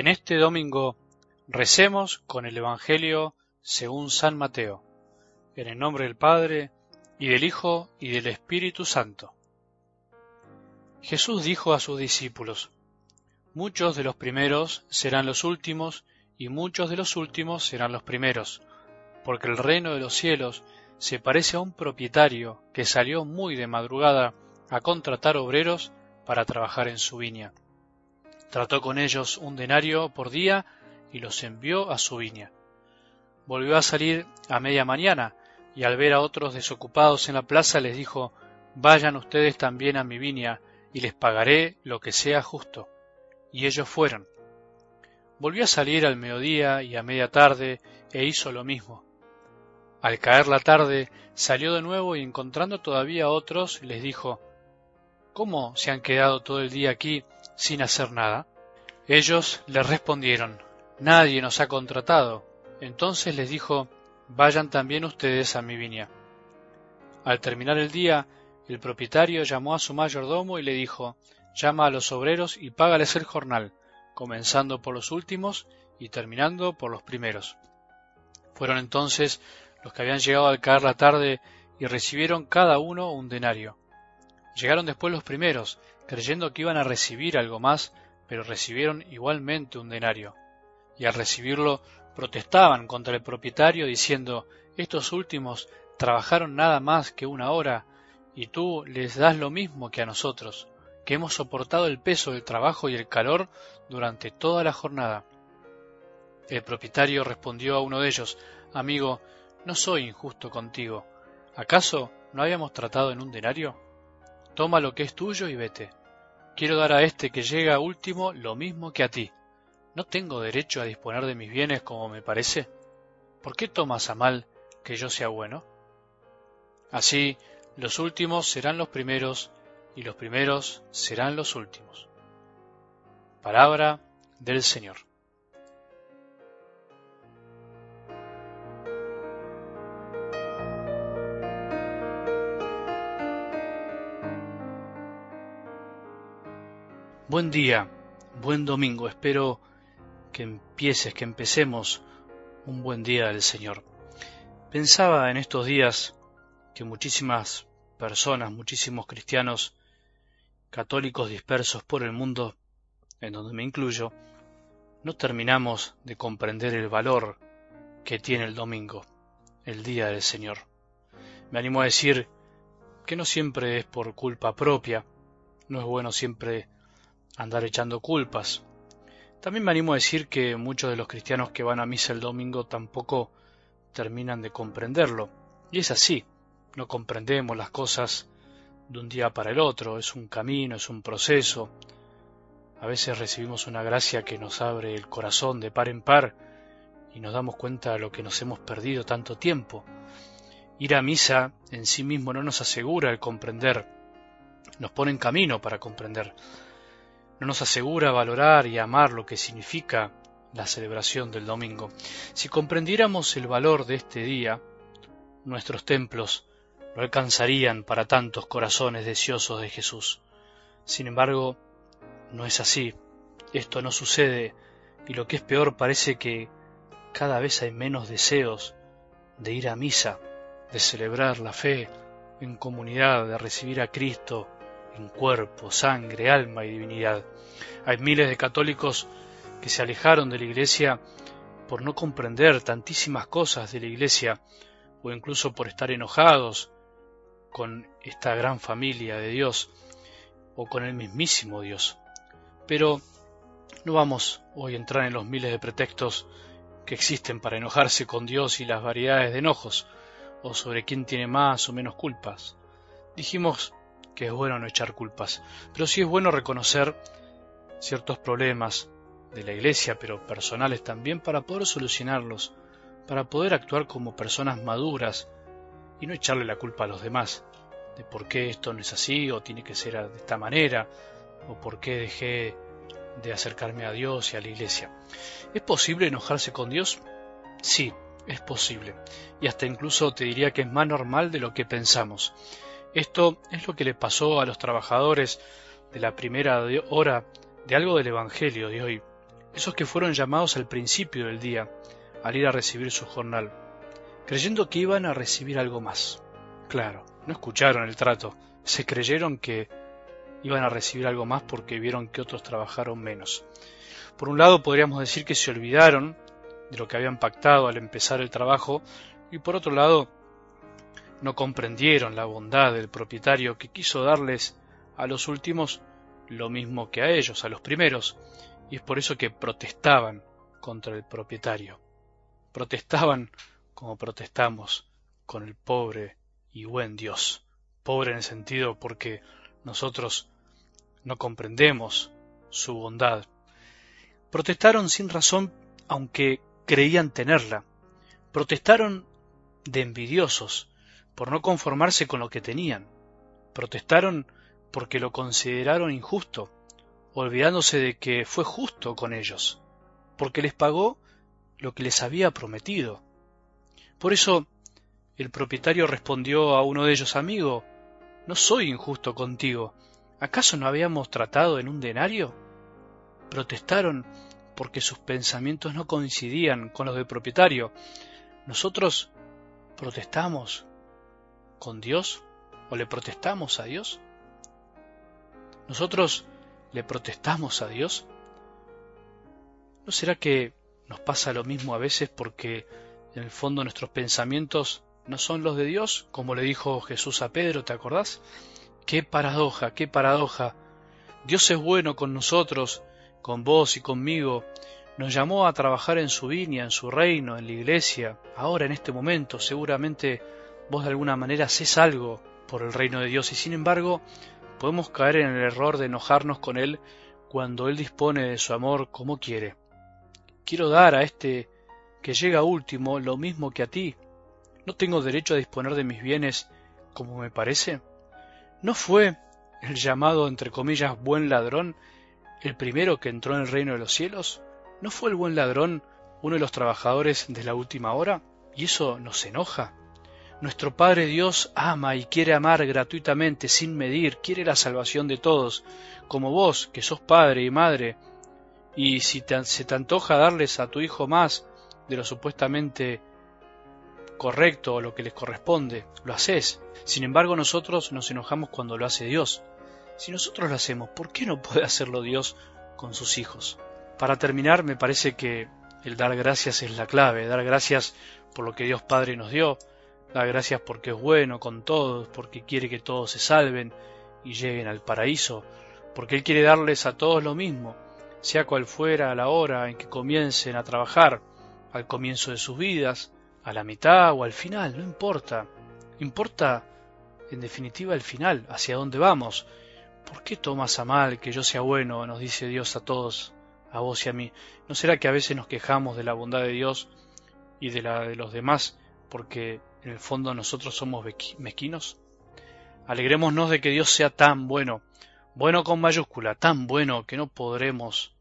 En este domingo recemos con el Evangelio según San Mateo, en el nombre del Padre, y del Hijo, y del Espíritu Santo. Jesús dijo a sus discípulos, Muchos de los primeros serán los últimos, y muchos de los últimos serán los primeros, porque el reino de los cielos se parece a un propietario que salió muy de madrugada a contratar obreros para trabajar en su viña. Trató con ellos un denario por día y los envió a su viña. Volvió a salir a media mañana y al ver a otros desocupados en la plaza les dijo Vayan ustedes también a mi viña y les pagaré lo que sea justo. Y ellos fueron. Volvió a salir al mediodía y a media tarde e hizo lo mismo. Al caer la tarde salió de nuevo y encontrando todavía otros les dijo ¿Cómo se han quedado todo el día aquí sin hacer nada? Ellos le respondieron Nadie nos ha contratado. Entonces les dijo Vayan también ustedes a mi viña. Al terminar el día, el propietario llamó a su mayordomo y le dijo Llama a los obreros y págales el jornal, comenzando por los últimos y terminando por los primeros. Fueron entonces los que habían llegado al caer la tarde y recibieron cada uno un denario. Llegaron después los primeros, creyendo que iban a recibir algo más, pero recibieron igualmente un denario. Y al recibirlo protestaban contra el propietario diciendo Estos últimos trabajaron nada más que una hora, y tú les das lo mismo que a nosotros, que hemos soportado el peso del trabajo y el calor durante toda la jornada. El propietario respondió a uno de ellos Amigo, no soy injusto contigo. ¿Acaso no habíamos tratado en un denario? Toma lo que es tuyo y vete. Quiero dar a este que llega último lo mismo que a ti. ¿No tengo derecho a disponer de mis bienes como me parece? ¿Por qué tomas a mal que yo sea bueno? Así, los últimos serán los primeros y los primeros serán los últimos. Palabra del Señor. Buen día, buen domingo. Espero que empieces, que empecemos un buen día del Señor. Pensaba en estos días que muchísimas personas, muchísimos cristianos católicos dispersos por el mundo, en donde me incluyo, no terminamos de comprender el valor que tiene el domingo, el día del Señor. Me animo a decir que no siempre es por culpa propia, no es bueno siempre andar echando culpas. También me animo a decir que muchos de los cristianos que van a misa el domingo tampoco terminan de comprenderlo. Y es así, no comprendemos las cosas de un día para el otro, es un camino, es un proceso. A veces recibimos una gracia que nos abre el corazón de par en par y nos damos cuenta de lo que nos hemos perdido tanto tiempo. Ir a misa en sí mismo no nos asegura el comprender, nos pone en camino para comprender no nos asegura valorar y amar lo que significa la celebración del domingo. Si comprendiéramos el valor de este día, nuestros templos no alcanzarían para tantos corazones deseosos de Jesús. Sin embargo, no es así. Esto no sucede y lo que es peor parece que cada vez hay menos deseos de ir a misa, de celebrar la fe en comunidad, de recibir a Cristo en cuerpo, sangre, alma y divinidad. Hay miles de católicos que se alejaron de la Iglesia por no comprender tantísimas cosas de la Iglesia o incluso por estar enojados con esta gran familia de Dios o con el mismísimo Dios. Pero no vamos hoy a entrar en los miles de pretextos que existen para enojarse con Dios y las variedades de enojos, o sobre quién tiene más o menos culpas. Dijimos que es bueno no echar culpas, pero sí es bueno reconocer ciertos problemas de la iglesia, pero personales también, para poder solucionarlos, para poder actuar como personas maduras y no echarle la culpa a los demás de por qué esto no es así o tiene que ser de esta manera o por qué dejé de acercarme a Dios y a la iglesia. ¿Es posible enojarse con Dios? Sí, es posible. Y hasta incluso te diría que es más normal de lo que pensamos. Esto es lo que le pasó a los trabajadores de la primera hora de algo del Evangelio de hoy, esos que fueron llamados al principio del día, al ir a recibir su jornal, creyendo que iban a recibir algo más. Claro, no escucharon el trato, se creyeron que iban a recibir algo más porque vieron que otros trabajaron menos. Por un lado podríamos decir que se olvidaron de lo que habían pactado al empezar el trabajo y por otro lado no comprendieron la bondad del propietario que quiso darles a los últimos lo mismo que a ellos, a los primeros, y es por eso que protestaban contra el propietario. Protestaban como protestamos con el pobre y buen Dios. Pobre en el sentido porque nosotros no comprendemos su bondad. Protestaron sin razón aunque creían tenerla. Protestaron de envidiosos por no conformarse con lo que tenían. Protestaron porque lo consideraron injusto, olvidándose de que fue justo con ellos, porque les pagó lo que les había prometido. Por eso el propietario respondió a uno de ellos, amigo, no soy injusto contigo. ¿Acaso no habíamos tratado en un denario? Protestaron porque sus pensamientos no coincidían con los del propietario. Nosotros protestamos con Dios o le protestamos a Dios. ¿Nosotros le protestamos a Dios? ¿No será que nos pasa lo mismo a veces porque en el fondo nuestros pensamientos no son los de Dios, como le dijo Jesús a Pedro, ¿te acordás? Qué paradoja, qué paradoja. Dios es bueno con nosotros, con vos y conmigo. Nos llamó a trabajar en su viña, en su reino, en la iglesia. Ahora, en este momento, seguramente vos de alguna manera haces algo por el reino de Dios y sin embargo podemos caer en el error de enojarnos con Él cuando Él dispone de su amor como quiere. Quiero dar a este que llega último lo mismo que a ti. ¿No tengo derecho a disponer de mis bienes como me parece? ¿No fue el llamado, entre comillas, buen ladrón el primero que entró en el reino de los cielos? ¿No fue el buen ladrón uno de los trabajadores de la última hora? ¿Y eso nos enoja? Nuestro Padre Dios ama y quiere amar gratuitamente, sin medir, quiere la salvación de todos, como vos, que sos padre y madre, y si se te antoja darles a tu hijo más de lo supuestamente correcto o lo que les corresponde, lo haces. Sin embargo, nosotros nos enojamos cuando lo hace Dios. Si nosotros lo hacemos, ¿por qué no puede hacerlo Dios con sus hijos? Para terminar, me parece que el dar gracias es la clave, dar gracias por lo que Dios Padre nos dio, Da gracias porque es bueno con todos, porque quiere que todos se salven y lleguen al paraíso, porque Él quiere darles a todos lo mismo, sea cual fuera la hora en que comiencen a trabajar, al comienzo de sus vidas, a la mitad o al final, no importa. Importa, en definitiva, el final, hacia dónde vamos. ¿Por qué tomas a mal que yo sea bueno? nos dice Dios a todos, a vos y a mí. ¿No será que a veces nos quejamos de la bondad de Dios y de la de los demás porque en el fondo nosotros somos mezquinos? Alegrémonos de que Dios sea tan bueno, bueno con mayúscula, tan bueno que no podremos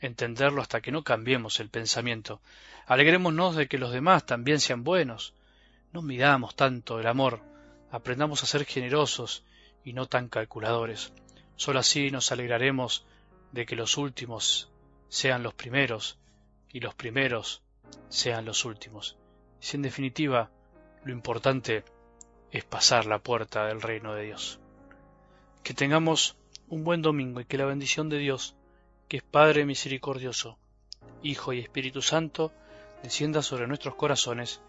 entenderlo hasta que no cambiemos el pensamiento. Alegrémonos de que los demás también sean buenos. No midamos tanto el amor, aprendamos a ser generosos y no tan calculadores. Solo así nos alegraremos de que los últimos sean los primeros y los primeros sean los últimos. Si en definitiva lo importante es pasar la puerta del reino de Dios. Que tengamos un buen domingo y que la bendición de Dios, que es Padre misericordioso, Hijo y Espíritu Santo, descienda sobre nuestros corazones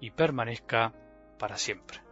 y permanezca para siempre.